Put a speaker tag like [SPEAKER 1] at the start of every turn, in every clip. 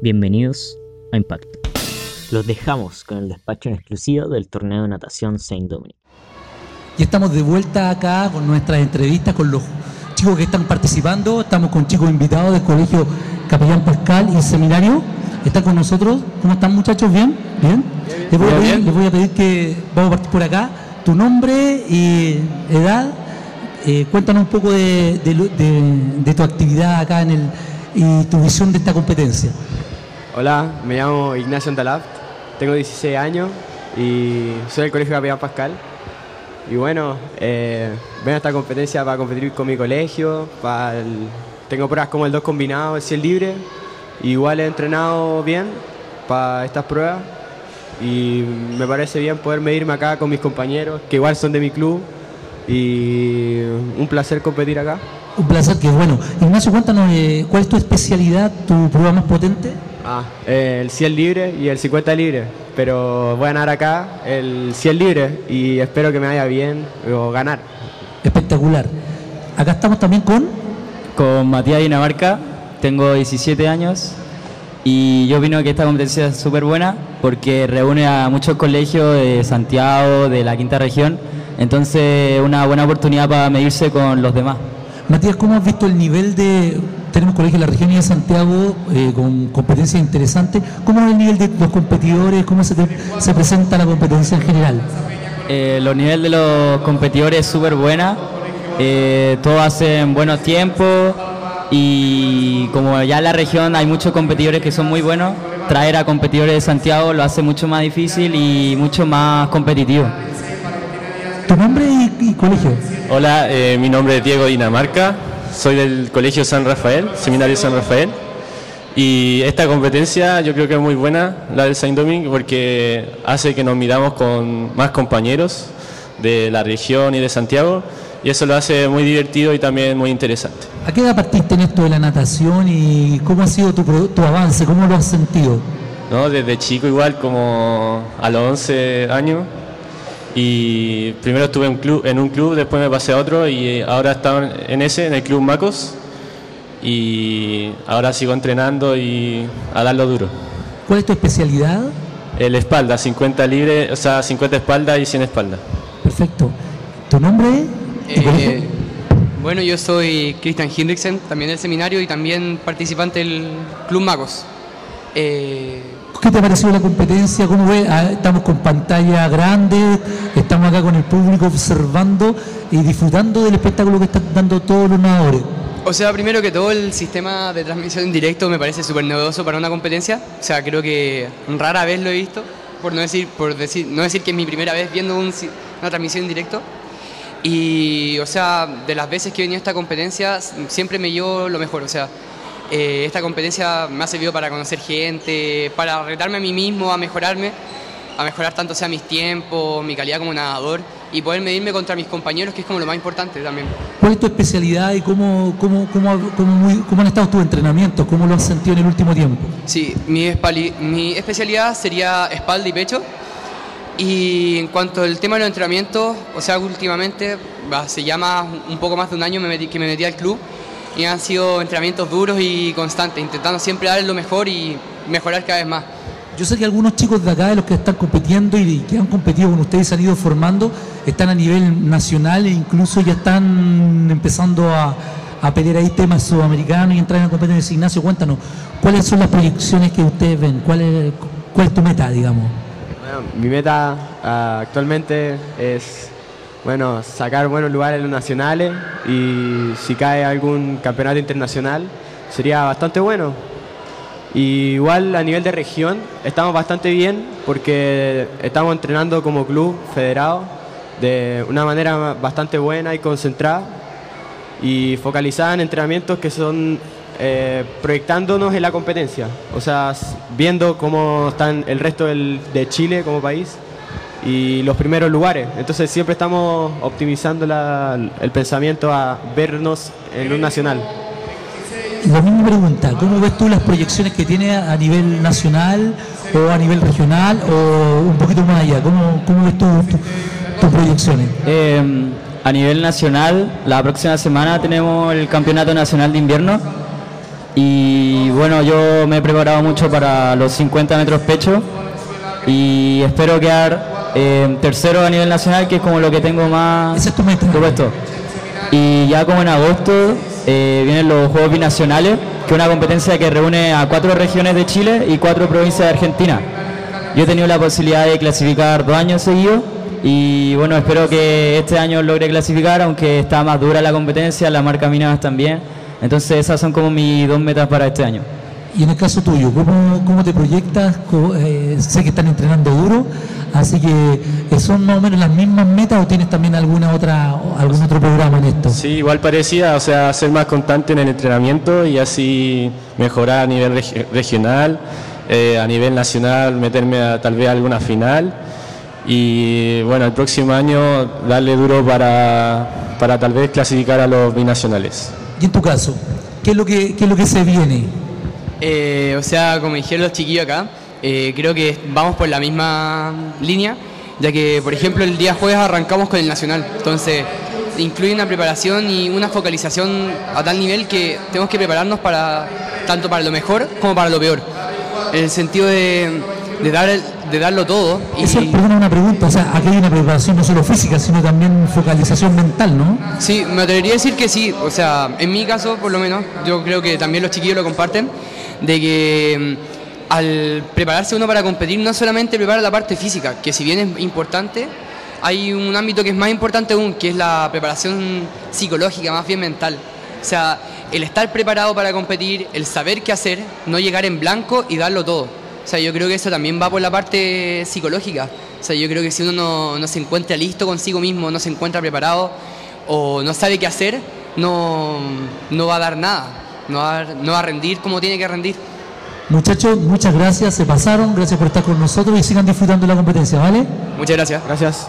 [SPEAKER 1] Bienvenidos a Impacto. Los dejamos con el despacho en exclusivo del torneo de natación Saint Dominic.
[SPEAKER 2] Y estamos de vuelta acá con nuestras entrevistas con los chicos que están participando. Estamos con chicos invitados del Colegio Capellán Pascal y Seminario. Están con nosotros. ¿Cómo están muchachos? ¿Bien? ¿Bien? Les, voy a pedir, les voy a pedir que vamos a partir por acá. Tu nombre y edad. Eh, cuéntanos un poco de, de- de- de tu actividad acá en el, y tu visión de esta competencia.
[SPEAKER 3] Hola, me llamo Ignacio Antalaft, tengo 16 años y soy del Colegio Capellán Pascal. Y bueno, eh, vengo a esta competencia para competir con mi colegio, tengo pruebas como el 2 combinado, el 100 libre. Igual he entrenado bien para estas pruebas y me parece bien poder medirme acá con mis compañeros, que igual son de mi club. Y un placer competir acá.
[SPEAKER 2] Un placer, que bueno. Ignacio, cuéntanos eh, cuál es tu especialidad, tu prueba más potente.
[SPEAKER 3] Ah, eh, el 100 libre y el 50 libre. Pero voy a ganar acá el 100 libre y espero que me vaya bien o ganar.
[SPEAKER 2] Espectacular. Acá estamos también con
[SPEAKER 4] Con Matías Dinamarca, tengo 17 años y yo opino que esta competencia es súper buena porque reúne a muchos colegios de Santiago, de la quinta región, entonces una buena oportunidad para medirse con los demás.
[SPEAKER 2] Matías, ¿cómo has visto el nivel de... Tenemos colegios de la región y de Santiago eh, con competencias interesantes. ¿Cómo es el nivel de los competidores? ¿Cómo se, te- se presenta la competencia en general?
[SPEAKER 4] Eh, los niveles de los competidores es súper buena, eh, todos hacen buenos tiempos y como ya en la región hay muchos competidores que son muy buenos, traer a competidores de Santiago lo hace mucho más difícil y mucho más competitivo.
[SPEAKER 2] ¿Tu nombre y, y colegio?
[SPEAKER 5] Hola, eh, mi nombre es Diego Dinamarca, soy del Colegio San Rafael, Seminario San Rafael. Y esta competencia yo creo que es muy buena, la del Saint Domingue, porque hace que nos midamos con más compañeros de la región y de Santiago, y eso lo hace muy divertido y también muy interesante.
[SPEAKER 2] ¿A qué edad partiste en esto de la natación y cómo ha sido tu, tu avance? ¿Cómo lo has sentido?
[SPEAKER 5] ¿no? Desde chico igual, como a los 11 años. Y primero estuve en, club, en un club, después me pasé a otro y ahora estaba en ese, en el Club Macos. Y ahora sigo entrenando y a darlo duro.
[SPEAKER 2] ¿Cuál es tu especialidad?
[SPEAKER 5] El espalda, 50 libre, o sea, 50 espalda y 100 espalda.
[SPEAKER 2] Perfecto. ¿Tu nombre?
[SPEAKER 6] Eh, bueno, yo soy Christian Hinrichsen, también del seminario y también participante del Club Magos. Eh,
[SPEAKER 2] ¿Qué te ha parecido la competencia? ¿Cómo ves? Ah, Estamos con pantalla grande, estamos acá con el público observando y disfrutando del espectáculo que están dando todos los nadadores.
[SPEAKER 6] o sea, primero que todo, el sistema de transmisión en directo me parece súper novedoso para una competencia. O sea, creo que rara vez lo he visto, por no decir, por decir, no decir que es mi primera vez viendo un una transmisión en directo. Y, o sea, de las veces que he venido a esta competencia, siempre me llevo lo mejor. O sea, eh, esta competencia me ha servido para conocer gente, para retarme a mí mismo, a mejorarme, a mejorar tanto sea mis tiempos, mi calidad como nadador y poder medirme contra mis compañeros, que es como lo más importante también.
[SPEAKER 2] ¿Cuál es tu especialidad y cómo, cómo, cómo, cómo, cómo han estado tus entrenamientos? ¿Cómo lo has sentido en el último tiempo?
[SPEAKER 6] Sí, mi, mi especialidad sería espalda y pecho. Y en cuanto al tema de los entrenamientos, o sea, últimamente, va, se llama un poco más de un año que me metí al club y han sido entrenamientos duros y constantes, intentando siempre dar lo mejor y mejorar cada vez más.
[SPEAKER 2] Yo sé que algunos chicos de acá, de los que están compitiendo y que han competido con ustedes, se han ido formando, están a nivel nacional e incluso ya están empezando a, a pelear ahí temas sudamericanos y entrar en la competencia. Ignacio, cuéntanos, ¿cuáles son las proyecciones que ustedes ven? ¿Cuál es, cuál es tu meta, digamos?
[SPEAKER 3] Bueno, mi meta ah, actualmente es bueno, sacar buenos lugares en los nacionales y si cae algún campeonato internacional sería bastante bueno. Y igual a nivel de región estamos bastante bien porque estamos entrenando como club federado de una manera bastante buena y concentrada y focalizada en entrenamientos que son eh, proyectándonos en la competencia, o sea, viendo cómo están el resto del- de Chile como país y los primeros lugares. Entonces siempre estamos optimizando la- el pensamiento a vernos en un nacional.
[SPEAKER 2] La misma pregunta, ¿cómo ves tú las proyecciones que tiene a nivel nacional o a nivel regional o un poquito más allá? ¿Cómo, cómo ves tú tu- tus proyecciones?
[SPEAKER 4] Eh, a nivel nacional, la próxima semana tenemos el Campeonato Nacional de Invierno Y bueno, yo me he preparado mucho para los 50 metros pecho y espero quedar eh, tercero a nivel nacional, que es como lo que tengo más
[SPEAKER 2] Esa es tu meta.
[SPEAKER 4] propuesto. Y ya como en agosto eh, vienen los Juegos Binacionales, que es una competencia que reúne a cuatro regiones de Chile y cuatro provincias de Argentina. Yo he tenido la posibilidad de clasificar dos años seguidos y bueno, espero que este año logre clasificar, aunque está más dura la competencia, la marca mínimas también. Entonces esas son como mis dos metas para este año.
[SPEAKER 2] Y en el caso tuyo, ¿cómo, cómo te proyectas? Eh, sé que están entrenando duro, así que eh, ¿son más o menos las mismas metas o tienes también alguna otra, algún otro programa en esto?
[SPEAKER 5] Sí, igual parecía, o sea, ser más constante en el entrenamiento y así mejorar a nivel regi- regional, eh, a nivel nacional, meterme a tal vez a alguna final y bueno, el próximo año darle duro para, para tal vez clasificar a los binacionales.
[SPEAKER 2] Y en tu caso, ¿qué es lo que, qué es lo que se viene?
[SPEAKER 6] Eh, o sea, como dijeron los chiquillos acá, eh, creo que vamos por la misma línea, ya que, por ejemplo, el día jueves arrancamos con el Nacional. Entonces, incluye una preparación y una focalización a tal nivel que tenemos que prepararnos para tanto para lo mejor como para lo peor. En el sentido de, de dar, el- de darlo todo. Y,
[SPEAKER 2] Eso, perdona una pregunta, o sea, aquí hay una preparación no solo física, sino también focalización mental, ¿no?
[SPEAKER 6] Sí, me atrevería a decir que sí. O sea, en mi caso, por lo menos, yo creo que también los chiquillos lo comparten, de que mm, al prepararse uno para competir, no solamente prepara la parte física, que si bien es importante, hay un ámbito que es más importante aún, que es la preparación psicológica, más bien mental. O sea, el estar preparado para competir, el saber qué hacer, no llegar en blanco y darlo todo. O sea, yo creo que eso también va por la parte psicológica. O sea, yo creo que si uno no, no se encuentra listo consigo mismo, no se encuentra preparado o no sabe qué hacer, no, no va a dar nada. No va no va a rendir como tiene que rendir.
[SPEAKER 2] Muchachos, muchas gracias, se pasaron, gracias por estar con nosotros y sigan disfrutando de la competencia, ¿vale?
[SPEAKER 6] Muchas gracias.
[SPEAKER 3] Gracias.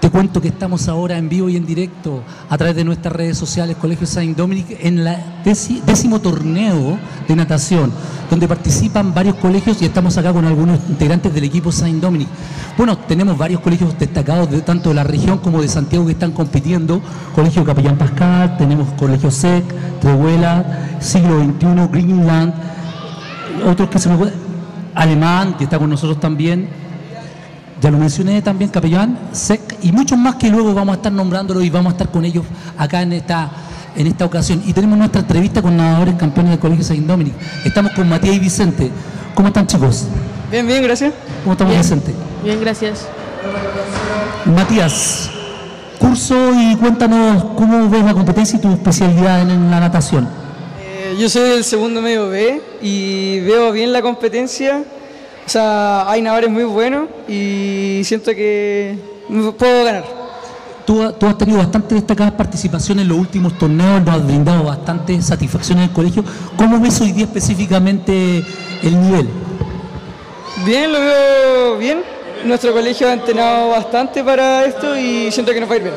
[SPEAKER 2] Te cuento que estamos ahora en vivo y en directo a través de nuestras redes sociales Colegio Saint Dominic en la décimo torneo de natación, donde participan varios colegios y estamos acá con algunos integrantes del equipo Saint Dominic. Bueno, tenemos varios colegios destacados de tanto de la región como de Santiago que están compitiendo. Colegio Capellán Pascal, tenemos Colegio SEC, Trehuela, Siglo XXI, Greenland, otros que se me acuerdan, Alemán, que está con nosotros también. Ya lo mencioné también, Capellán, SEC y muchos más que luego vamos a estar nombrándolos y vamos a estar con ellos acá en esta, en esta ocasión. Y tenemos nuestra entrevista con nadadores campeones del Colegio Saint Dominic. Estamos con Matías y Vicente. ¿Cómo están chicos?
[SPEAKER 7] Bien, bien, gracias.
[SPEAKER 2] ¿Cómo estamos
[SPEAKER 7] Bien.
[SPEAKER 2] Vicente?
[SPEAKER 7] Bien, gracias.
[SPEAKER 2] Matías, curso y cuéntanos cómo ves la competencia y tu especialidad en, en la natación.
[SPEAKER 7] Eh, yo soy del segundo medio B y veo bien la competencia. O sea, hay nadadores muy buenos y siento que puedo ganar.
[SPEAKER 2] Tú, tú has tenido bastante destacadas participaciones en los últimos torneos, nos has brindado bastante satisfacción en el colegio. ¿Cómo ves hoy día específicamente el nivel?
[SPEAKER 7] Bien, lo veo bien. Nuestro colegio ha entrenado bastante para esto y siento que nos va a ir bien.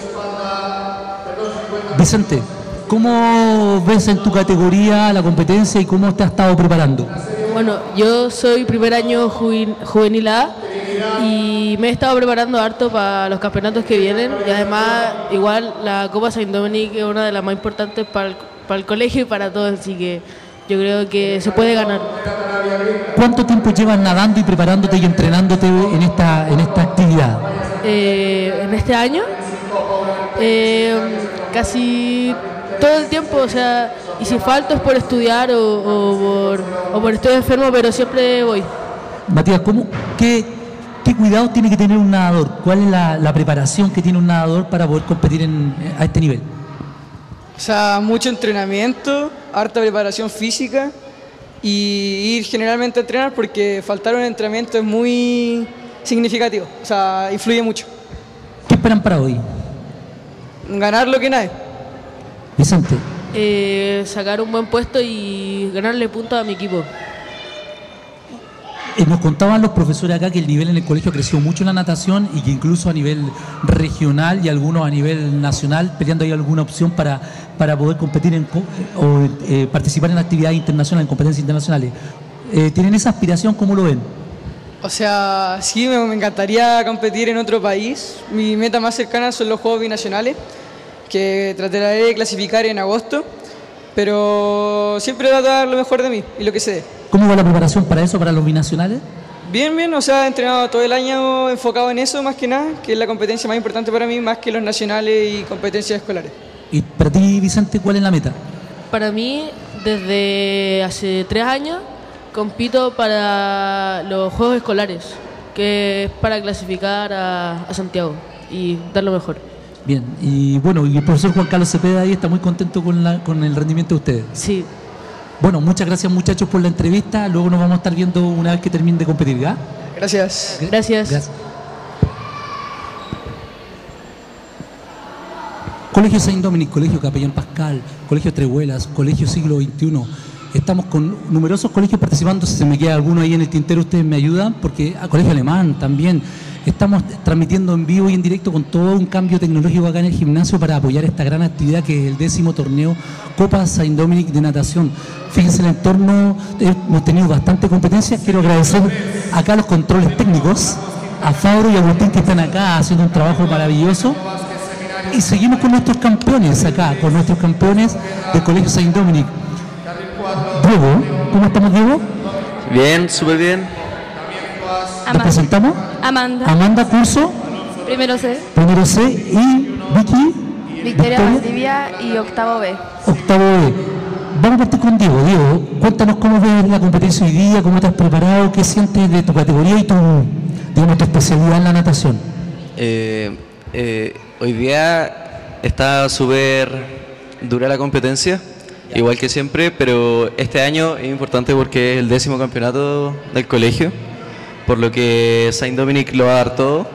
[SPEAKER 2] Vicente, ¿cómo ves en tu categoría la competencia y cómo te has estado preparando?
[SPEAKER 8] Bueno, yo soy primer año juvenil A y me he estado preparando harto para los campeonatos que vienen y además igual la Copa Saint Dominic es una de las más importantes para el, para el colegio y para todos, así que yo creo que se puede ganar.
[SPEAKER 2] ¿Cuánto tiempo llevas nadando y preparándote y entrenándote en esta, en esta actividad?
[SPEAKER 8] Eh, en este año, eh, casi todo el tiempo, o sea, y si falto es por estudiar o, o por, o por estoy enfermo, pero siempre voy.
[SPEAKER 2] Matías, ¿cómo, qué, qué cuidados tiene que tener un nadador? ¿Cuál es la, la preparación que tiene un nadador para poder competir en- a este nivel?
[SPEAKER 7] O sea, mucho entrenamiento, harta preparación física y ir generalmente a entrenar porque faltar un entrenamiento es muy significativo. O sea, influye mucho.
[SPEAKER 2] ¿Qué esperan para hoy?
[SPEAKER 7] Ganar lo que nadie.
[SPEAKER 2] Vicente,
[SPEAKER 8] Eh, sacar un buen puesto y ganarle puntos a mi equipo.
[SPEAKER 2] eh, nos contaban los profesores acá que el nivel en el colegio creció mucho en la natación y que incluso a nivel regional y algunos a nivel nacional peleando hay alguna opción para, para poder competir en, co- o eh, participar en actividades internacionales, en competencias internacionales. Eh, ¿Tienen esa aspiración? ¿Cómo lo ven?
[SPEAKER 7] O sea, sí, me, me encantaría competir en otro país. Mi meta más cercana son los Juegos Binacionales, que trataré de clasificar en agosto. Pero siempre trato de dar lo mejor de mí y lo que sé.
[SPEAKER 2] ¿Cómo va la preparación para eso, para los binacionales?
[SPEAKER 7] Bien, bien, o sea, he entrenado todo el año enfocado en eso más que nada, que es la competencia más importante para mí, más que los nacionales y competencias escolares.
[SPEAKER 2] Y para ti, Vicente, ¿cuál es la meta?
[SPEAKER 8] Para mí, desde hace tres años, compito para los Juegos Escolares, que es para clasificar a, a Santiago y dar lo mejor.
[SPEAKER 2] Bien, y bueno, y el profesor Juan Carlos Cepeda ahí está muy contento con, la, con el rendimiento de ustedes.
[SPEAKER 8] Sí,
[SPEAKER 2] Bueno, muchas gracias muchachos por la entrevista. Luego nos vamos a estar viendo una vez que termine de competir, ¿ya?
[SPEAKER 7] Gracias.
[SPEAKER 8] gracias.
[SPEAKER 2] Gracias. Colegio Saint Dominic, Colegio Capellán Pascal, Colegio Trehuelas, Colegio Siglo XXI. Estamos con numerosos colegios participando. Si se me queda alguno ahí en el tintero, ustedes me ayudan, porque a Colegio Alemán también. Estamos transmitiendo en vivo y en directo con todo un cambio tecnológico acá en el gimnasio para apoyar esta gran actividad que es el décimo torneo Copa Saint Dominic de natación. Fíjense el entorno, eh, hemos tenido bastante competencia. Quiero agradecer acá a los controles técnicos, a Fabro y a Agustín que están acá haciendo un trabajo maravilloso. Y seguimos con nuestros campeones acá, con nuestros campeones del Colegio Saint Dominic. Diego, ¿cómo estamos, Diego?
[SPEAKER 9] Bien, súper bien.
[SPEAKER 2] ¿Nos presentamos?
[SPEAKER 10] Amanda,
[SPEAKER 2] Amanda Curso,
[SPEAKER 10] primero C,
[SPEAKER 2] primero C, y Vicky,
[SPEAKER 10] Victoria Valdivia y octavo B.
[SPEAKER 2] octavo B. Vamos a partir con Diego. Diego, cuéntanos cómo ves la competencia hoy día, cómo te has preparado, qué sientes de tu categoría y tu, digamos, tu especialidad en la natación.
[SPEAKER 9] Eh, eh, hoy día está súper dura la competencia, igual que siempre, pero este año es importante porque es el décimo campeonato del colegio, por lo que Saint Dominic lo va a dar todo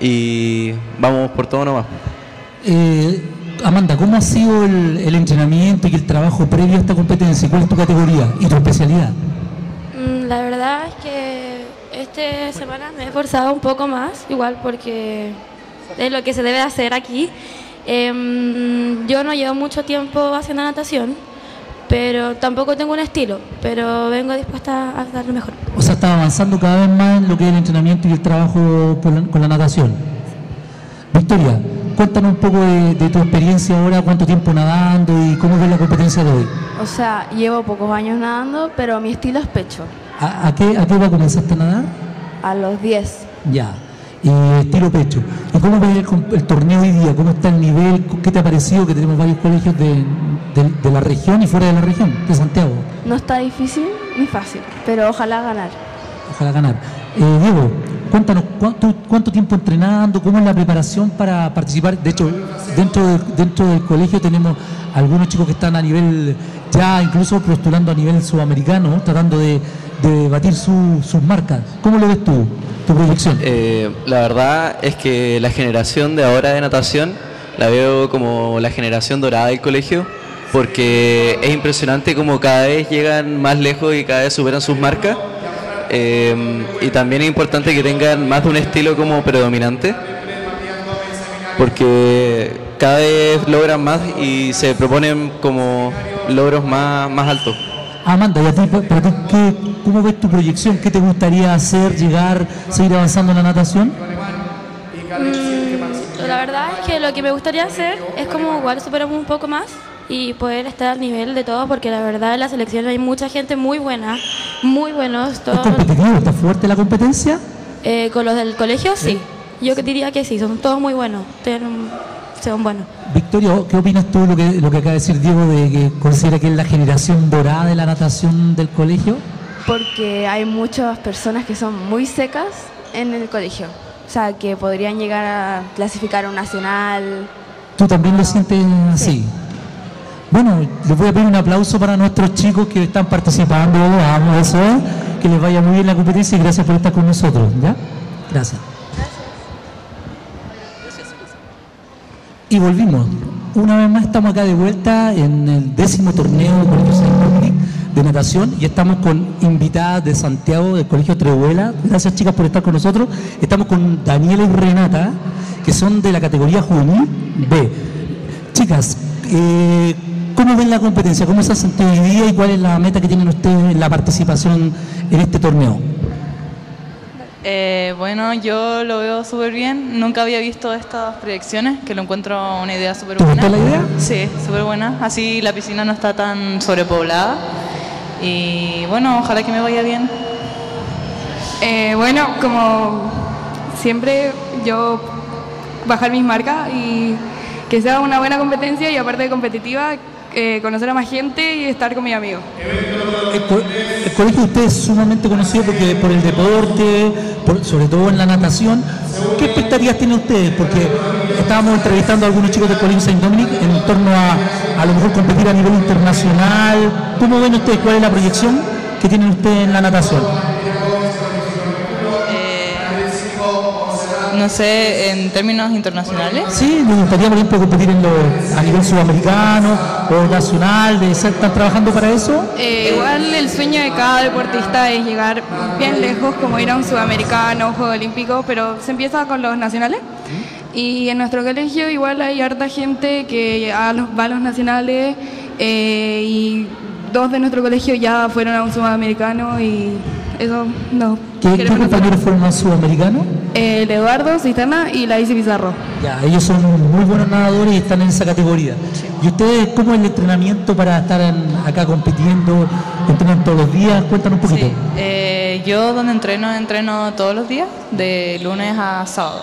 [SPEAKER 9] y vamos por todo nomás.
[SPEAKER 2] Eh, Amanda, ¿cómo ha sido el, el entrenamiento y el trabajo previo a esta competencia? ¿Cuál es tu categoría y tu especialidad?
[SPEAKER 10] Mm, La verdad es que esta semana me he esforzado un poco más, igual porque es lo que se debe hacer aquí. Em, yo no llevo mucho tiempo haciendo natación, pero tampoco tengo un estilo, pero vengo dispuesta a dar lo mejor.
[SPEAKER 2] O sea, estás avanzando cada vez más en lo que es el entrenamiento y el trabajo la- con la natación. Victoria, cuéntanos un poco de, de tu experiencia ahora, cuánto tiempo nadando y cómo ves la competencia de hoy.
[SPEAKER 10] O sea, llevo pocos años nadando, pero mi estilo es pecho,
[SPEAKER 2] ¿A, a qué, ¿A qué edad comenzaste a nadar?
[SPEAKER 10] a los 10.
[SPEAKER 2] Ya. Y estilo pecho. ¿Y cómo ves el, el torneo hoy día? ¿Cómo está el nivel? ¿Qué te ha parecido que tenemos varios colegios de, de- de la región y fuera de la región, de Santiago?
[SPEAKER 10] No está difícil ni fácil, pero ojalá ganar.
[SPEAKER 2] Ojalá ganar. Eh, Diego, cuéntanos ¿cuánto, cuánto tiempo entrenando, cómo es la preparación para participar. De hecho, dentro, de- dentro del colegio tenemos algunos chicos que están a nivel, ya incluso postulando a nivel sudamericano, tratando de, de batir su- sus marcas. ¿Cómo lo ves tú,
[SPEAKER 9] Eh, la verdad es que la generación de ahora de natación la veo como la generación dorada del colegio, porque es impresionante como cada vez llegan más lejos y cada vez superan sus marcas. Eh, y también es importante que tengan más de un estilo como predominante, porque cada vez logran más y se proponen como logros más, más altos.
[SPEAKER 2] Amanda, ¿y a ti, pa- para ti, qué- cómo ves tu proyección? ¿Qué te gustaría hacer, llegar, seguir avanzando en la natación?
[SPEAKER 10] Mm, la verdad es que lo que me gustaría hacer es como igual superarme un poco más y poder estar al nivel de todos, porque la verdad en la selección hay mucha gente muy buena, muy buenos,
[SPEAKER 2] ¿Es
[SPEAKER 10] todos.
[SPEAKER 2] competitivo? ¿Está fuerte la competencia?
[SPEAKER 10] Eh, con los del colegio, sí. Yo que diría que sí, son todos muy buenos, tienen- son buenos.
[SPEAKER 2] Victoria, ¿qué opinas tú de lo que, lo que acaba de decir Diego de que considera que es la generación dorada de la natación del colegio?
[SPEAKER 10] Porque hay muchas personas que son muy secas en el colegio, o sea, que podrían llegar a clasificar a un nacional.
[SPEAKER 2] ¿Tú también lo sientes así? Bueno, les voy a pedir un aplauso para nuestros chicos que están participando. Vamos, eso es. Que les vaya muy bien la competencia y gracias por estar con nosotros. ¿Ya? Gracias. Y volvimos. Una vez más estamos acá de vuelta en el décimo torneo de natación y estamos con invitadas de Santiago del Colegio Trehuela. Gracias chicas por estar con nosotros. Estamos con Daniela y Renata, que son de la categoría juvenil B. Chicas, eh, ¿cómo ven la competencia? ¿Cómo se ha sentido hoy día y cuál es la meta que tienen ustedes en la participación en este torneo?
[SPEAKER 11] Eh, bueno, yo lo veo súper bien. Nunca había visto estas proyecciones, que lo encuentro una idea súper
[SPEAKER 2] ¿Te
[SPEAKER 11] buena.
[SPEAKER 2] gustó la idea?
[SPEAKER 11] Sí, súper buena. Así la piscina no está tan sobrepoblada. Y bueno, ojalá que me vaya bien.
[SPEAKER 12] Eh, bueno, como siempre, yo bajar mis marcas y que sea una buena competencia y aparte de competitiva, eh, conocer a más gente y estar con mis amigos.
[SPEAKER 2] El, co- el colegio de usted es sumamente conocido porque por el deporte, por- sobre todo en la natación. ¿Qué expectativas tienen ustedes? Porque estábamos entrevistando a algunos chicos del Colegio Saint Dominic en torno a a lo mejor competir a nivel internacional. ¿Cómo ven ustedes? ¿Cuál es la proyección que tienen ustedes en la natación?
[SPEAKER 11] No sé, en términos internacionales.
[SPEAKER 2] Sí, nos gustaría, por ejemplo, competir en lo- a nivel sudamericano o nacional, de ser, ¿están trabajando para eso?
[SPEAKER 12] Eh, igual el sueño de cada deportista es llegar bien lejos, como ir a un sudamericano, Juego Olímpico, pero se empieza con los nacionales. Y en nuestro colegio igual hay harta gente que a los, va a los nacionales eh, y dos de nuestro colegio ya fueron a un sudamericano y eso no.
[SPEAKER 2] ¿Qué, qué compañeros fueron más sudamericanos?
[SPEAKER 12] El Eduardo Cisterna y la Isi Pizarro.
[SPEAKER 2] Ya, ellos son muy buenos nadadores y están en esa categoría. ¿Y ustedes cómo es el entrenamiento para estar en- acá compitiendo? ¿Entrenan todos los días? Cuéntanos un poquito.
[SPEAKER 11] Eh, yo donde entreno, entreno todos los días, de lunes a sábado.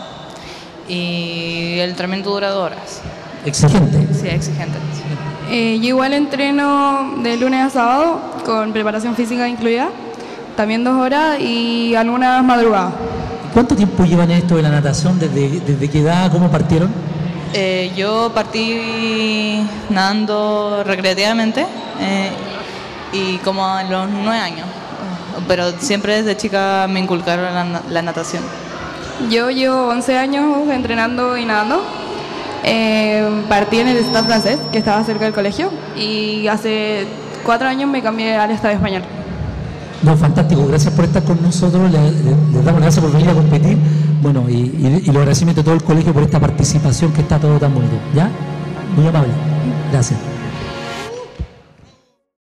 [SPEAKER 11] Y el entrenamiento dura dos horas.
[SPEAKER 2] Exigente.
[SPEAKER 11] Sí, exigente.
[SPEAKER 12] Eh, yo igual entreno de lunes a sábado con preparación física incluida, también dos horas y algunas madrugadas.
[SPEAKER 2] ¿Cuánto tiempo llevan esto de la natación? ¿Desde, desde qué edad? ¿Cómo partieron?
[SPEAKER 11] Eh, yo partí nadando recreativamente eh, y como a los nueve años. Pero siempre desde chica me inculcaron la, na- la natación.
[SPEAKER 12] Yo llevo 11 años entrenando y nadando. Eh, partí en el Estado francés, que estaba cerca del colegio, y hace cuatro años me cambié al Estado español.
[SPEAKER 2] No, fantástico. Gracias por estar con nosotros. Le- le- Les, damos gracias por venir a competir. Bueno, y, y, y los agradecimientos a todo el colegio por esta participación que está todo tan bonito. ¿Ya? Muy amable. Gracias.